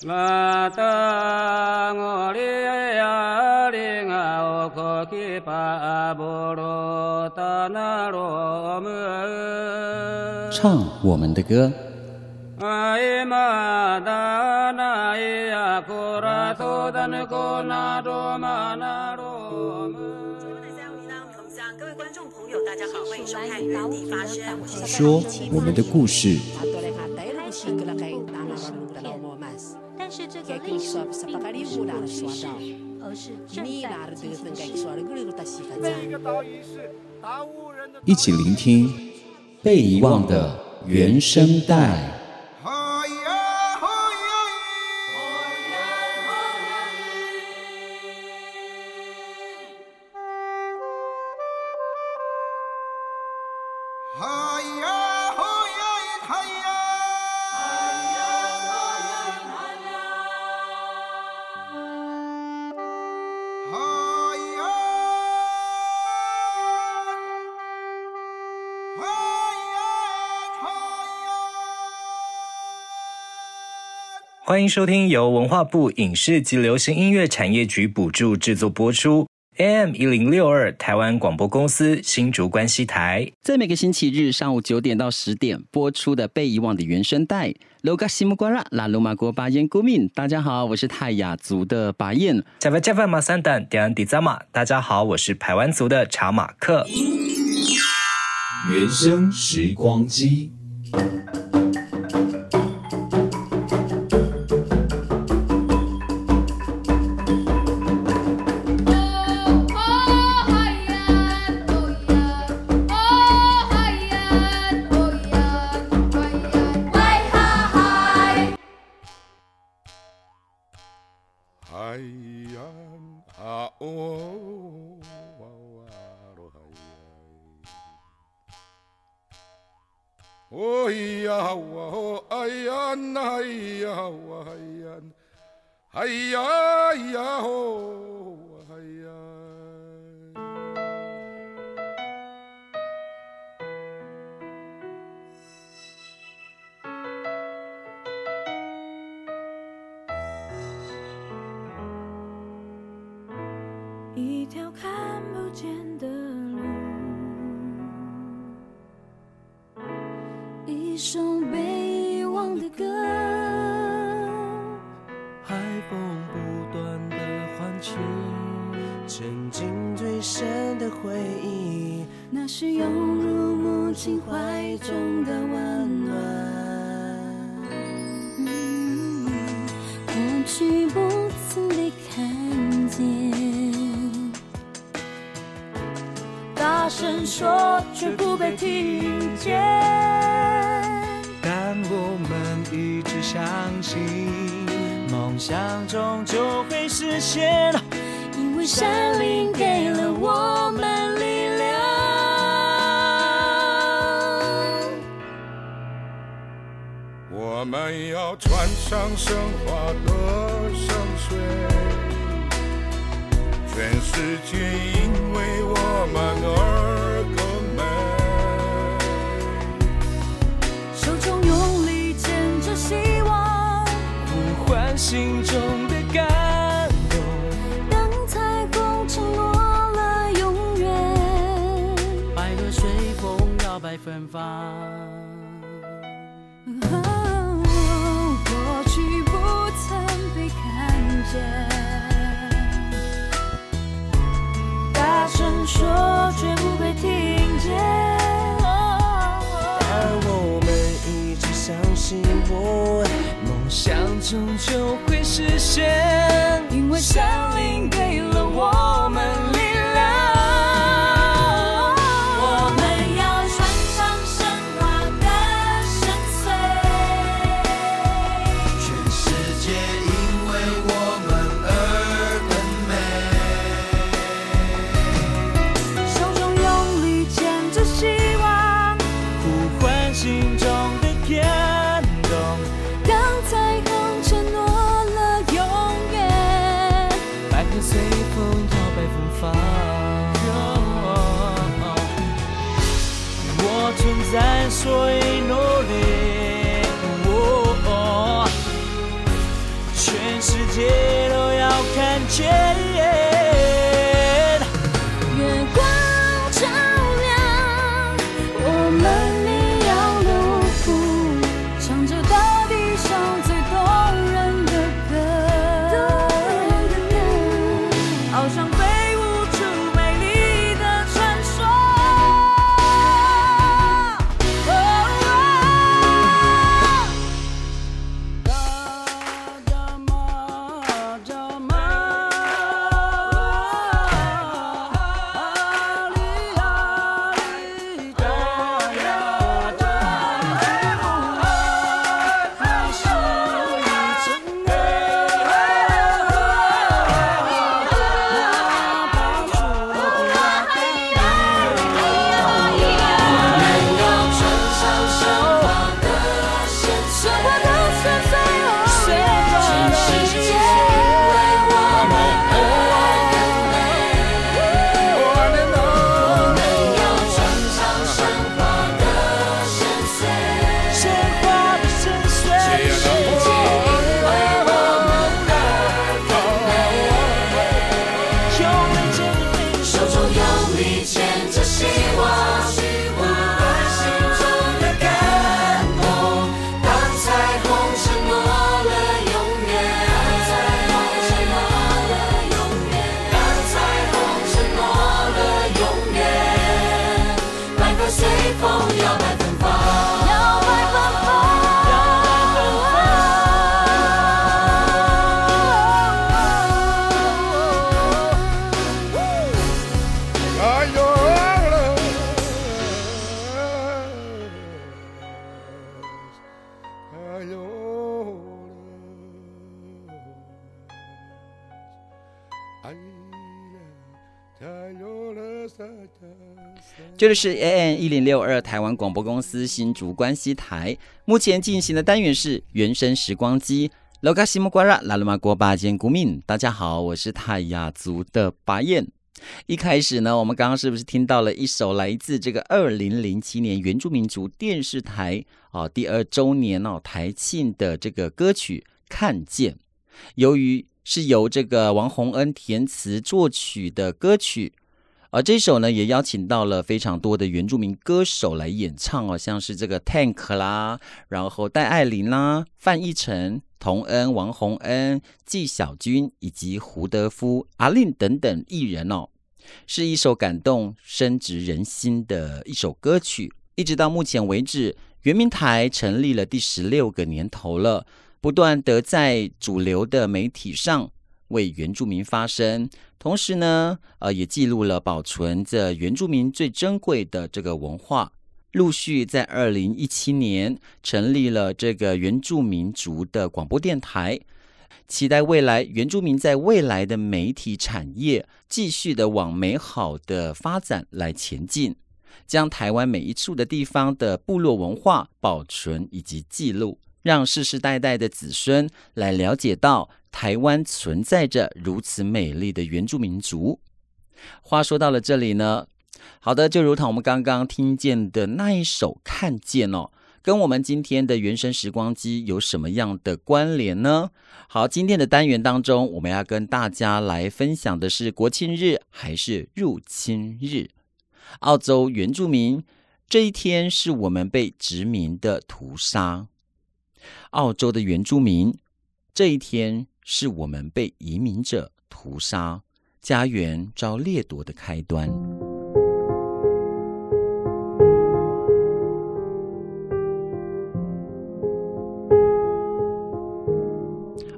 唱我们的歌。各位观众朋友，大家好，欢迎收看《原地发声》，说我们的故事。不是故事，而是正在进行时。一起聆听被遗忘的原声带。欢迎收听由文化部影视及流行音乐产业局补助制作播出，AM 一零六二台湾广播公司新竹关西台，在每个星期日上午九点到十点播出的《被遗忘的原声带》。Loga 西木瓜拉拉鲁马国巴彦古敏，大家好，我是泰雅族的巴彦。加瓦加瓦马三丹迪安迪扎马，大家好，我是排湾族的查马克。原声时光机。一我们要穿上神话的圣水。全世界因为我们而更美，手中用力牵着希望，呼唤心中的感动。当彩虹承诺了永远，百合随风摇摆芬芳。看见。说却不被听见，但我们一直相信，我梦想终究会实现，因为山林给所这里是 a n 一零六二台湾广播公司新竹关西台，目前进行的单元是原生时光机。罗卡西瓜拉鲁玛锅巴古敏，大家好，我是泰雅族的巴彦。一开始呢，我们刚刚是不是听到了一首来自这个二零零七年原住民族电视台啊、第二周年哦台庆的这个歌曲《看见》？由于是由这个王洪恩填词作曲的歌曲，而这首呢也邀请到了非常多的原住民歌手来演唱哦，像是这个 Tank 啦，然后戴爱玲啦、范逸臣。童恩、王洪恩、纪晓君以及胡德夫、阿令等等艺人哦，是一首感动深植人心的一首歌曲。一直到目前为止，圆明台成立了第十六个年头了，不断的在主流的媒体上为原住民发声，同时呢，呃，也记录了保存着原住民最珍贵的这个文化。陆续在二零一七年成立了这个原住民族的广播电台，期待未来原住民在未来的媒体产业继续的往美好的发展来前进，将台湾每一处的地方的部落文化保存以及记录，让世世代代的子孙来了解到台湾存在着如此美丽的原住民族。话说到了这里呢。好的，就如同我们刚刚听见的那一首《看见》哦，跟我们今天的原生时光机有什么样的关联呢？好，今天的单元当中，我们要跟大家来分享的是国庆日还是入侵日？澳洲原住民这一天是我们被殖民的屠杀；澳洲的原住民这一天是我们被移民者屠杀，家园遭掠夺的开端。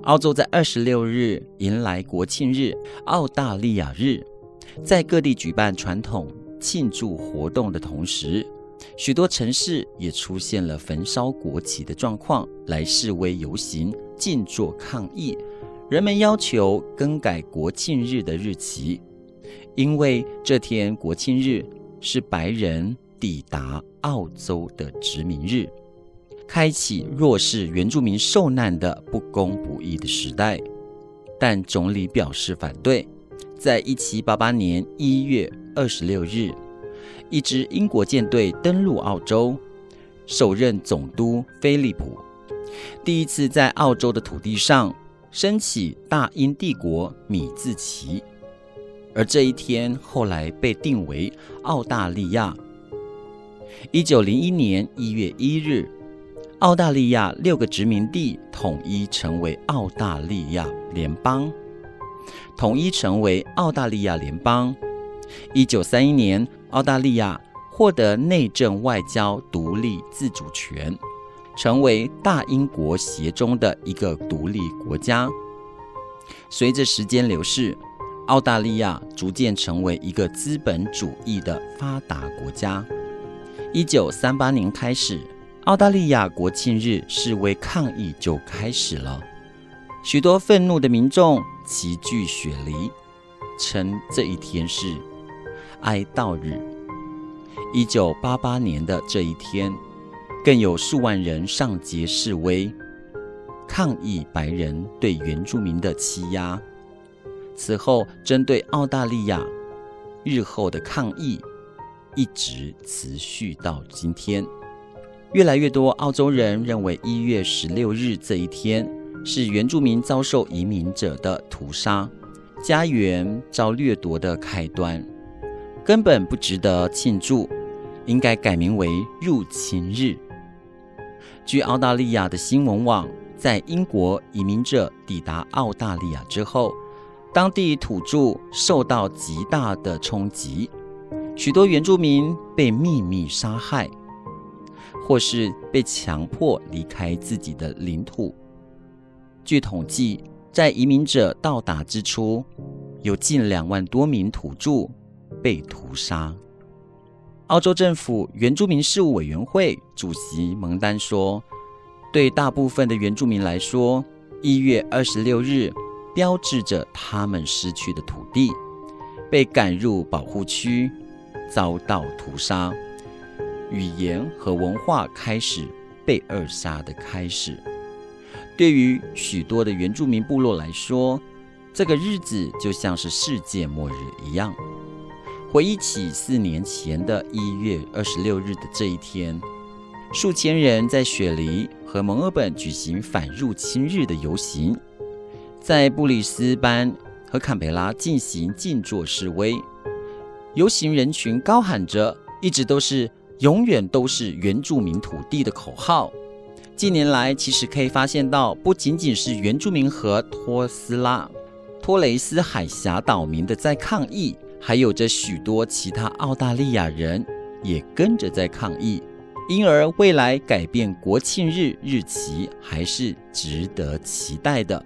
澳洲在二十六日迎来国庆日——澳大利亚日，在各地举办传统庆祝活动的同时，许多城市也出现了焚烧国旗的状况，来示威游行、静坐抗议。人们要求更改国庆日的日期，因为这天国庆日是白人抵达澳洲的殖民日。开启弱势原住民受难的不公不义的时代，但总理表示反对。在一七八八年一月二十六日，一支英国舰队登陆澳洲，首任总督菲利普第一次在澳洲的土地上升起大英帝国米字旗，而这一天后来被定为澳大利亚。一九零一年一月一日。澳大利亚六个殖民地统一成为澳大利亚联邦，统一成为澳大利亚联邦。一九三一年，澳大利亚获得内政外交独立自主权，成为大英国协中的一个独立国家。随着时间流逝，澳大利亚逐渐成为一个资本主义的发达国家。一九三八年开始。澳大利亚国庆日示威抗议就开始了，许多愤怒的民众齐聚雪梨，称这一天是哀悼日。一九八八年的这一天，更有数万人上街示威，抗议白人对原住民的欺压。此后，针对澳大利亚日后的抗议一直持续到今天。越来越多澳洲人认为一月十六日这一天是原住民遭受移民者的屠杀、家园遭掠夺的开端，根本不值得庆祝，应该改名为入侵日。据澳大利亚的新闻网，在英国移民者抵达澳大利亚之后，当地土著受到极大的冲击，许多原住民被秘密杀害。或是被强迫离开自己的领土。据统计，在移民者到达之初，有近两万多名土著被屠杀。澳洲政府原住民事务委员会主席蒙丹说：“对大部分的原住民来说，一月二十六日标志着他们失去的土地，被赶入保护区，遭到屠杀，语言和文化开始被扼杀的开始。对于许多的原住民部落来说，这个日子就像是世界末日一样。回忆起四年前的一月二十六日的这一天，数千人在雪梨和蒙尔本举行反入侵日的游行，在布里斯班和坎培拉进行静坐示威。游行人群高喊着“一直都是，永远都是原住民土地”的口号。近年来，其实可以发现到，不仅仅是原住民和托斯拉、托雷斯海峡岛民的在抗议，还有着许多其他澳大利亚人也跟着在抗议。因而，未来改变国庆日日期还是值得期待的。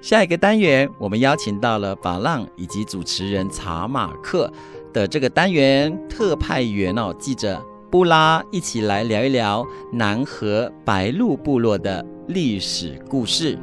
下一个单元，我们邀请到了法浪以及主持人查马克的这个单元特派员哦，记者。布拉一起来聊一聊南河白鹭部落的历史故事。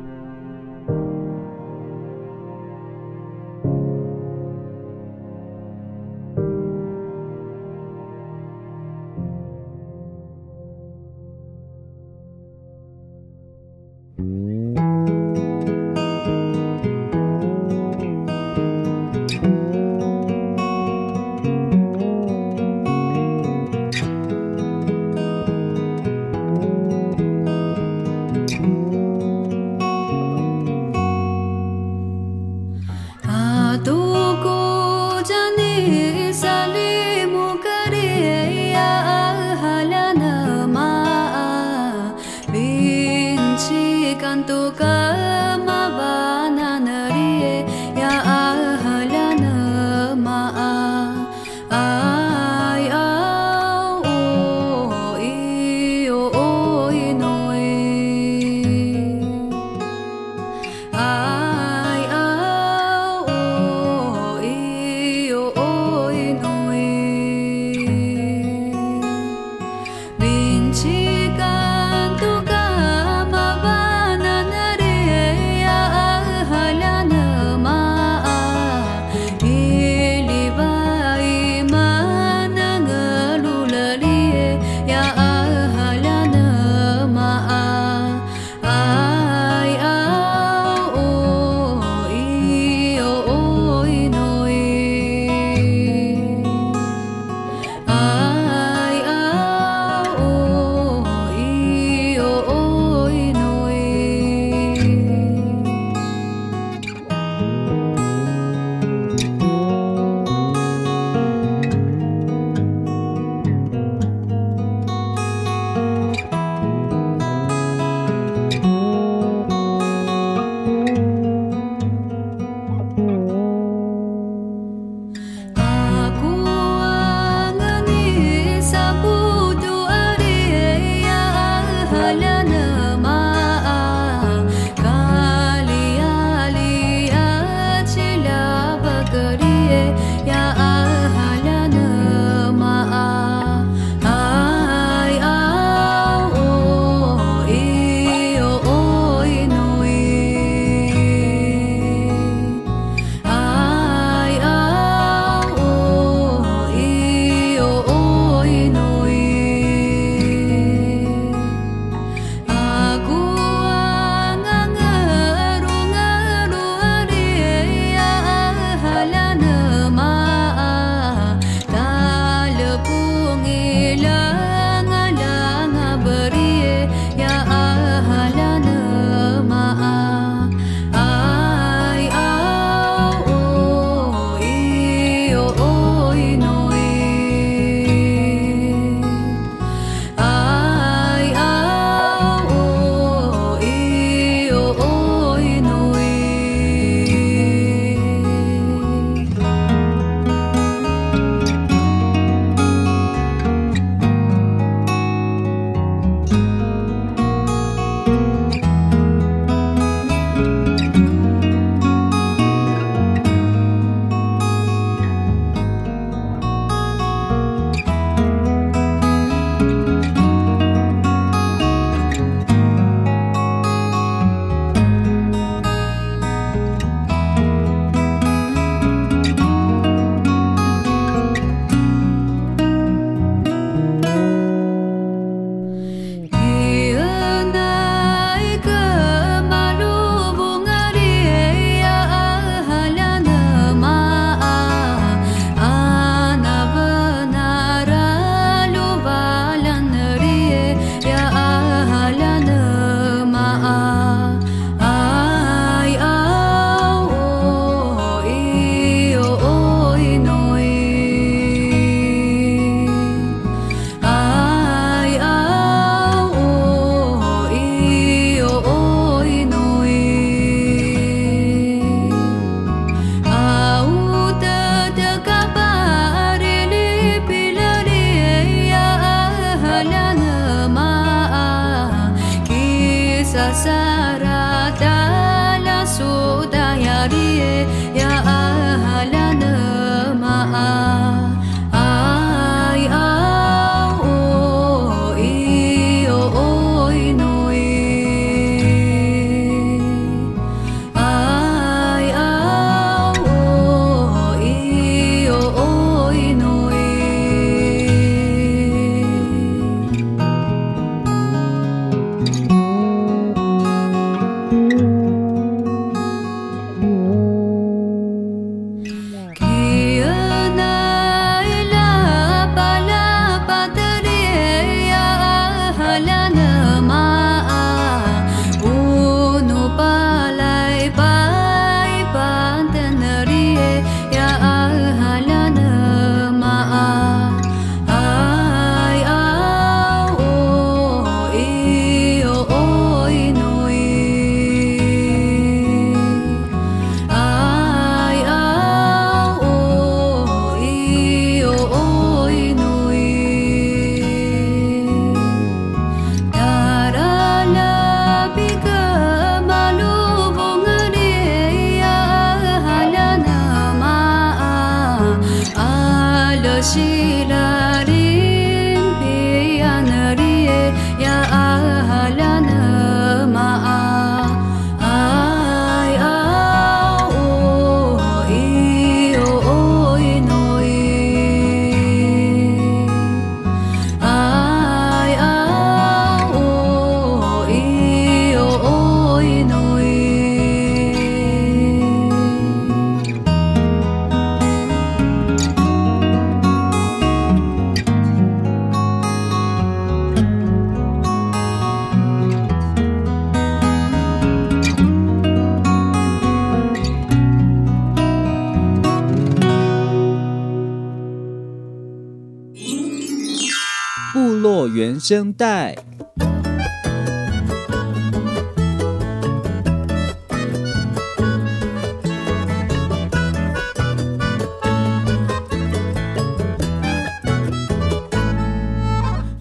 原声带。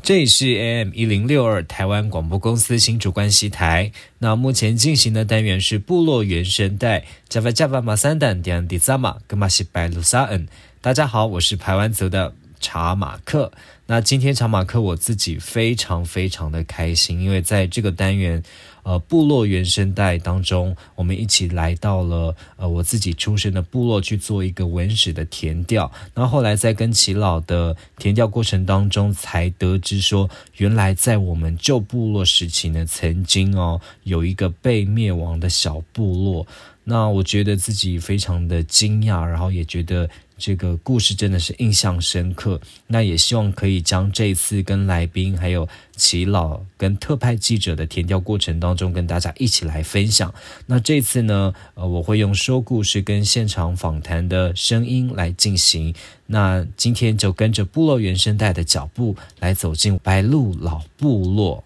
这里是 AM 一零六二台湾广播公司新主关系台。那目前进行的单元是部落原声带。Java Java 马三丹迪安迪萨玛格马西白鲁萨恩。大家好，我是排湾族的查马克。那今天查马克我自己非常非常的开心，因为在这个单元，呃，部落原声带当中，我们一起来到了呃我自己出生的部落去做一个文史的填调。那后来在跟齐老的填调过程当中，才得知说，原来在我们旧部落时期呢，曾经哦有一个被灭亡的小部落。那我觉得自己非常的惊讶，然后也觉得。这个故事真的是印象深刻，那也希望可以将这一次跟来宾还有齐老跟特派记者的填调过程当中跟大家一起来分享。那这次呢，呃，我会用说故事跟现场访谈的声音来进行。那今天就跟着部落原声带的脚步来走进白鹿老部落。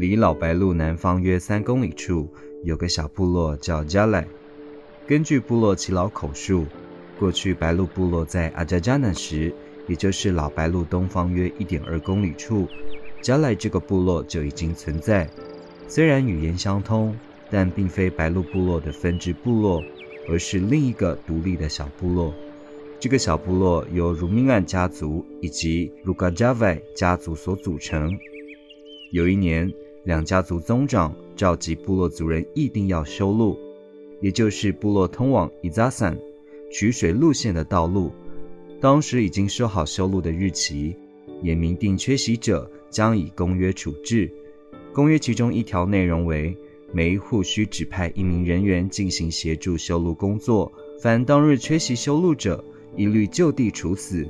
离老白鹿南方约三公里处，有个小部落叫加莱。根据部落耆老口述，过去白鹿部落在阿加加那时，也就是老白鹿东方约一点二公里处，加莱这个部落就已经存在。虽然语言相通，但并非白鹿部落的分支部落，而是另一个独立的小部落。这个小部落由鲁明安家族以及鲁嘎加外家族所组成。有一年，两家族宗长召集部落族人议定要修路，也就是部落通往伊扎山取水路线的道路。当时已经说好修路的日期，也明定缺席者将以公约处置。公约其中一条内容为：每一户需指派一名人员进行协助修路工作，凡当日缺席修路者，一律就地处死，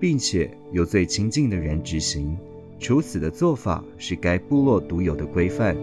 并且由最亲近的人执行。处死的做法是该部落独有的规范。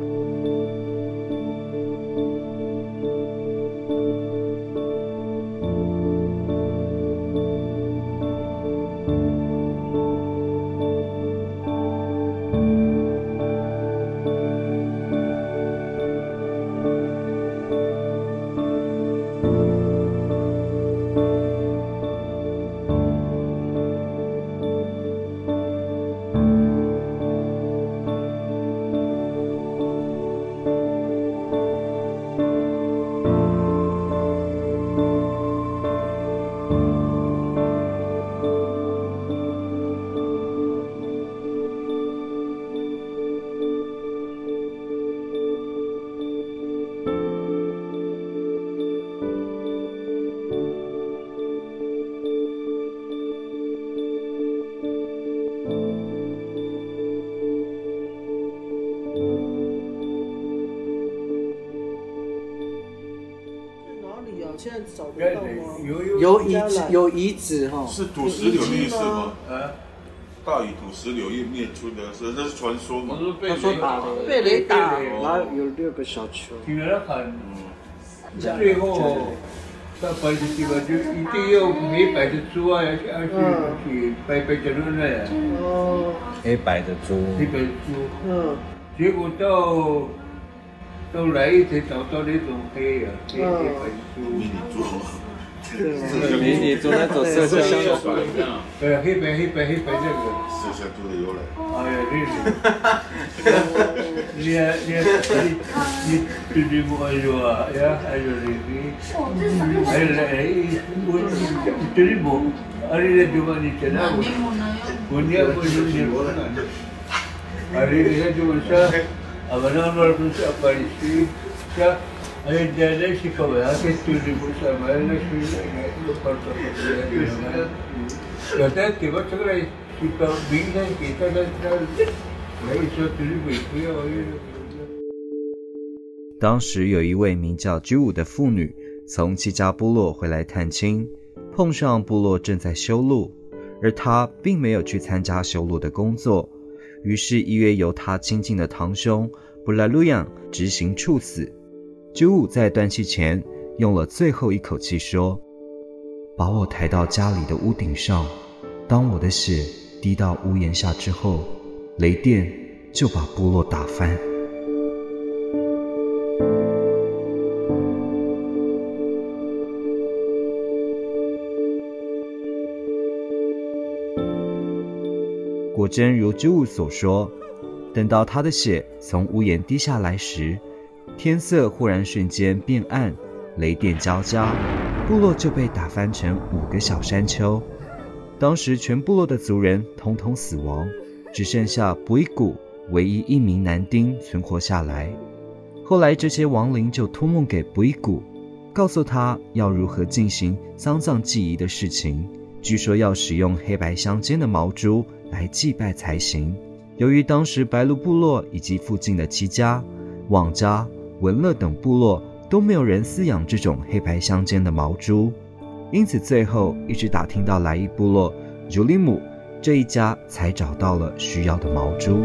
现在找得到吗？有有有遗址，有遗址哈。是土石流灭是吗？啊，大禹土石流灭灭出的，是这是传说嘛？他说打被雷打，然后有六个小球。听了看，最后他摆的地方就一定要没摆的猪啊，要要去去摆摆在那里。哦。黑白的猪。黑白猪。嗯。结果到到来一才找到那种黑啊，黑黑白猪。迷你猪。对，迷你猪那种麝香猪。对，黑白黑白黑白这个。麝香猪的由来。哎呀，这是。你啊你啊你你你你不爱说啊呀？还有你你，还有来我这里不，啊你来就把你讲那个，我你要不就你我来。啊你你就说，啊不然我不是把你去，说，哎这那是可不啊？这就你不是嘛？那是当时有一位名叫居武的妇女从其家部落回来探亲，碰上部落正在修路，而她并没有去参加修路的工作，于是一约由他亲近的堂兄布拉鲁扬执行处死。居武在断气前用了最后一口气说：“把我抬到家里的屋顶上，当我的血滴到屋檐下之后。”雷电就把部落打翻。真如居武所说，等到他的血从屋檐滴下来时，天色忽然瞬间变暗，雷电交加，部落就被打翻成五个小山丘。当时全部落的族人统统死亡。只剩下布依古唯一一名男丁存活下来。后来，这些亡灵就托梦给布依古，告诉他要如何进行丧葬祭仪的事情。据说要使用黑白相间的毛猪来祭拜才行。由于当时白鹿部落以及附近的齐家、旺家、文乐等部落都没有人饲养这种黑白相间的毛猪，因此最后一直打听到来伊部落尤里姆。这一家才找到了需要的毛猪。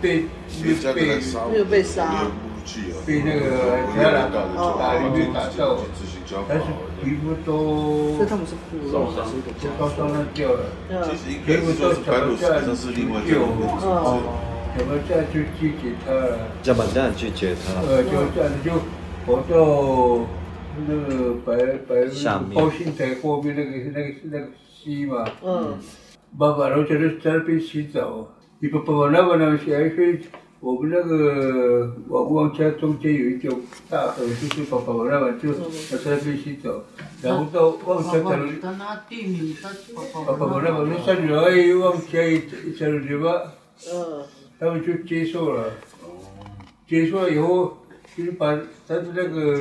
被又被又被杀，被那个其他人打里面打掉，但是皮肤都，所以他们是部落，都烧了掉了，结果都怎么这样救？哦，怎么这样去拒绝他了？怎么这样拒绝他？呃，就这样就跑到那个白白高兴台后面那个那个那个溪嘛，嗯。爸爸，然后在那在那边洗澡。你爸爸那个呢？是还是我们那个王王家中间有一条大河，就是爸爸那个就在那边洗澡。然后到王家在那，爸爸那边那三女儿王家一三女儿，嗯，他们就接受了。接受了以后，就是把他的那个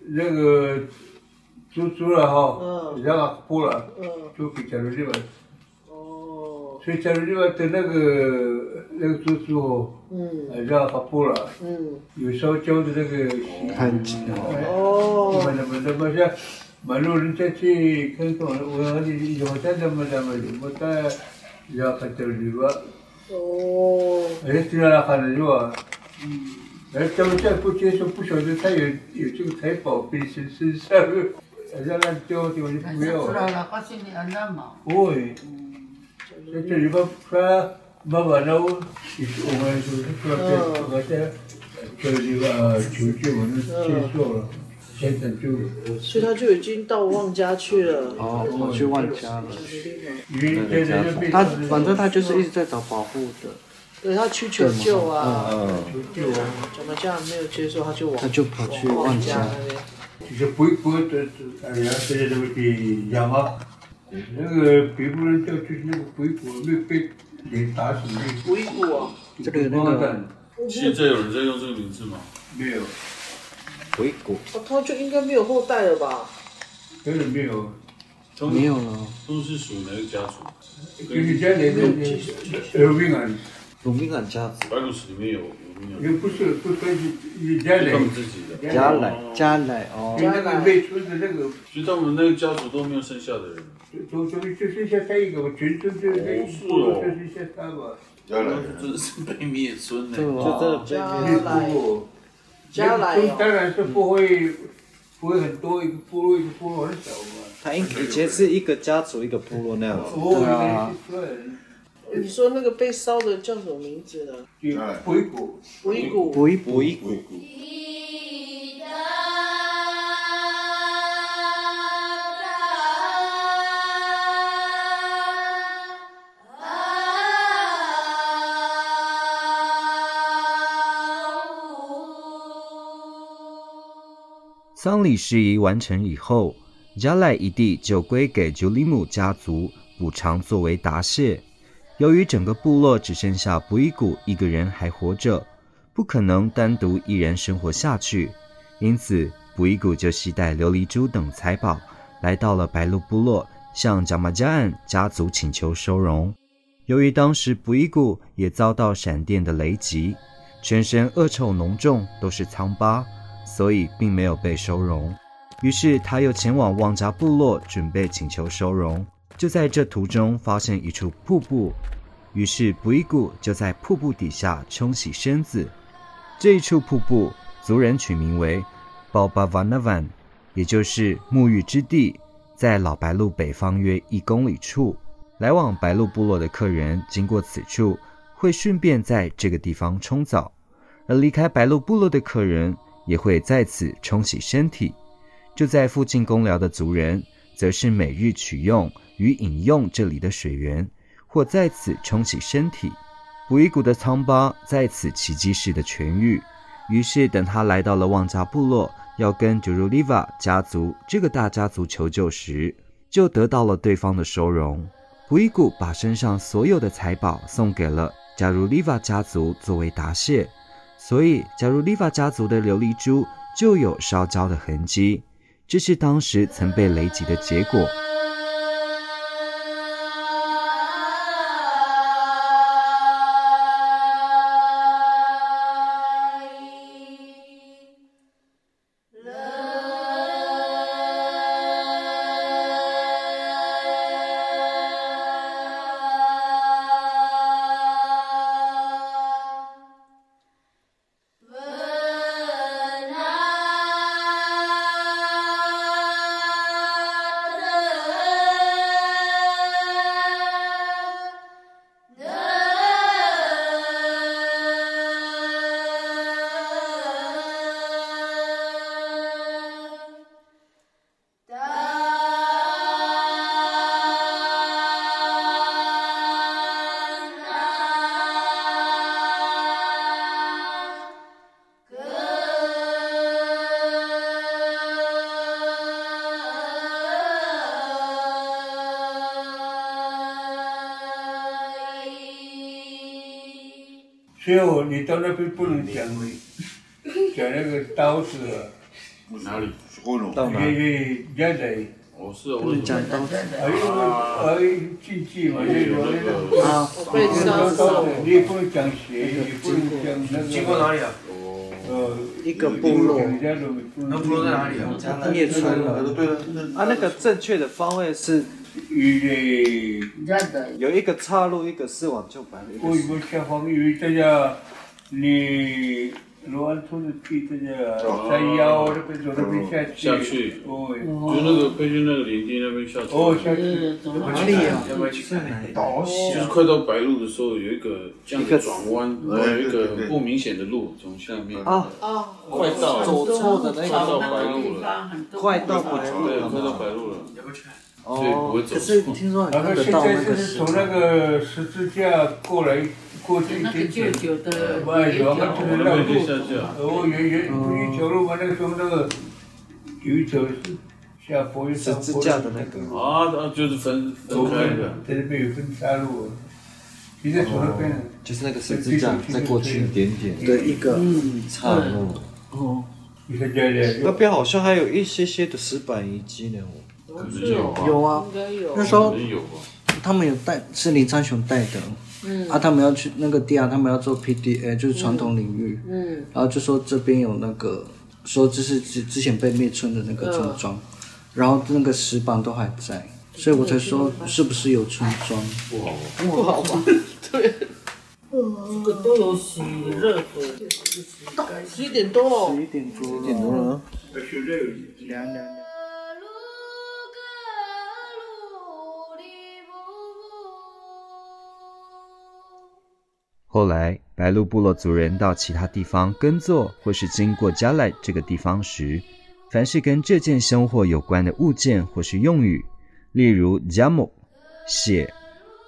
那个猪猪了哈，然后剥了，就给家里人。所以在另外的那个那个猪猪哦，嗯，让它剥了，嗯，有烧焦的那个看起来哦，那么那么像马路人家去看看，我说你有在那么那么有么在要看这里吧？哦，哎，这样看的是吧？嗯，哎，他们再不接受，不晓得他有有这个财宝背身身上，让他丢丢就不要。不会。在这里边，他妈妈那我，我们就是说，这个在这个求救，我们接受了，现在就，所以他就已经到旺家去了。哦，跑去旺家了。他反正他就是一直在找保护的。对他去求救啊，求救啊，怎么家人没有接受，他就往他就跑去旺家那边。那个的养啊，那个北部人叫就是那个鬼谷，没被人打死的。鬼谷啊，这个那个。现在有人在用这个名字吗？没有。鬼谷。哦，他就应该没有后代了吧？真的没有。没有了。都是属哪个家族？就是家里面有命啊。有命啊家族。白鹿史里面有也不是，不是是家来。他们自己的。家来，家来哦。那个未出的那个，所以他们那个家族都没有剩下的人。就就就就剩下他一个嘛，全村就那一部就剩下他嘛。家来真的是被灭村的。就真的被灭村。家来。当然是不会，不会很多一个部落一个部落很小嘛。他以前是一个家族一个部落那样子。对啊。你说那个被烧的叫什么名字呢？鬼谷。鬼谷。鬼鬼谷。丧礼事宜完成以后，加赖一地就归给九里姆家族补偿作为答谢。由于整个部落只剩下布依古一个人还活着，不可能单独一人生活下去，因此布依古就携带琉璃珠等财宝来到了白鹿部落，向贾玛加岸家族请求收容。由于当时布依古也遭到闪电的雷击，全身恶臭浓重，都是疮疤。所以并没有被收容，于是他又前往旺家部落准备请求收容。就在这途中发现一处瀑布，于是布依古就在瀑布底下冲洗身子。这一处瀑布族人取名为鲍巴瓦纳万，也就是沐浴之地，在老白鹿北方约一公里处。来往白鹿部落的客人经过此处，会顺便在这个地方冲澡，而离开白鹿部落的客人。也会在此冲洗身体，就在附近工寮的族人，则是每日取用与饮用这里的水源，或在此冲洗身体。布依古的疮疤在此奇迹式的痊愈。于是，等他来到了旺家部落，要跟九如利瓦家族这个大家族求救时，就得到了对方的收容。布依古把身上所有的财宝送给了加如利瓦家族作为答谢。所以，假如利法家族的琉璃珠就有烧焦的痕迹，这是当时曾被雷击的结果。所以我你到那边不能讲，讲那个刀子啊。哪里？到哪？家里。哦，是哦。不能讲刀子。还有还有禁忌嘛，那个那个。啊，被烧。你不能讲邪，你不能讲那个。经过哪里啊？呃，一个部落。那部落在哪里啊？灭村了。对了。啊，那个正确的方位是。有一个岔路，一个是往旧白鹿。我我下方有这样，你罗安村的地这个山腰那边从那边下去，下去，哦，就那个北京那个林地那边下去。哦，下去，哪里啊？要不要去看？就是快到白鹿的时候，有一个这样的转弯，然后有一个不明显的路从下面。啊，快到走错的那快到个，白鹿了，快到白鹿，了，快到白鹿了。哦，可是听说然后现在就是从那个十字架过来过去，那个旧旧的，路，那个时候那个有一条是下坡，十字架的那个。啊，啊，就是分分开的。在那边有分岔路，其实从那边。就是那个十字架再过去一点点的一个岔路。哦，那边好像还有一些些的石板遗迹呢。有有啊，那时候他们有带是林昌雄带的，嗯，啊，他们要去那个地啊，他们要做 PDA，就是传统领域，嗯，然后就说这边有那个，说这是之之前被灭村的那个村庄，然后那个石板都还在，所以我才说是不是有村庄？不好，不好吧？对，这个都有洗热水，十一点多，十一点多，十一点多了，凉凉凉。后来，白鹿部落族人到其他地方耕作，或是经过加莱这个地方时，凡是跟这件生活有关的物件或是用语，例如 jamo、血、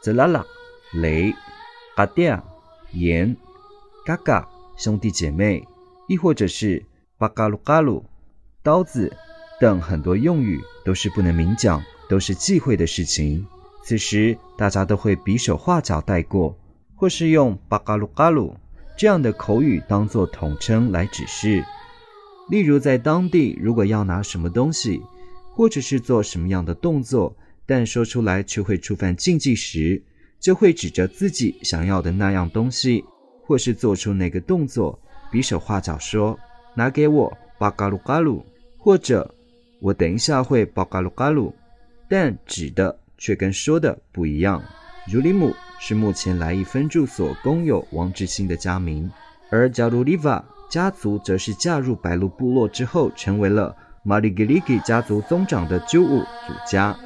泽拉拉、雷、阿迪亚、盐、嘎嘎、兄弟姐妹，亦或者是巴嘎鲁嘎鲁、刀子等很多用语，都是不能明讲，都是忌讳的事情。此时，大家都会比手画脚带过。或是用巴嘎鲁嘎鲁这样的口语当做统称来指示，例如在当地，如果要拿什么东西，或者是做什么样的动作，但说出来却会触犯禁忌时，就会指着自己想要的那样东西，或是做出那个动作，比手画脚说：“拿给我巴嘎鲁嘎鲁”，或者“我等一下会巴嘎鲁嘎鲁”，但指的却跟说的不一样。如里姆是目前来伊分住所工友王志兴的家名，而加鲁里瓦家族则是嫁入白鹿部落之后，成为了马里格里吉家族宗长的旧物祖家。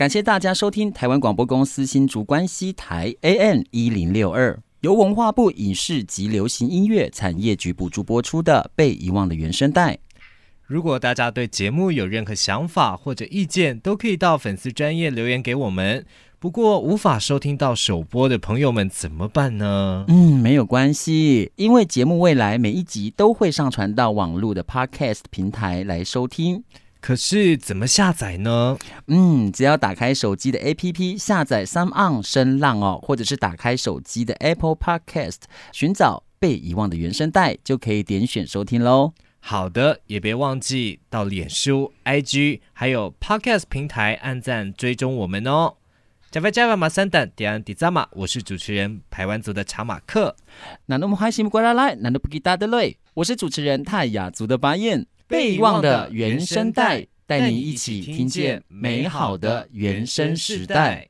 感谢大家收听台湾广播公司新竹关西台 AM 一零六二，由文化部影视及流行音乐产业局补助播出的《被遗忘的原声带》。如果大家对节目有任何想法或者意见，都可以到粉丝专业留言给我们。不过无法收听到首播的朋友们怎么办呢？嗯，没有关系，因为节目未来每一集都会上传到网络的 Podcast 平台来收听。可是怎么下载呢？嗯，只要打开手机的 APP 下载 SoundOn 声浪哦，或者是打开手机的 Apple Podcast 寻找被遗忘的原声带，就可以点选收听喽。好的，也别忘记到脸书、IG 还有 Podcast 平台按赞追踪我们哦。加菲加瓦马三等迪安迪扎马，我是主持人排湾族的查马克。那我们欢迎过来来，难道不给大的累？我是主持人泰雅族的巴彦。被遗忘的原声带，带你一起听见美好的原声时代。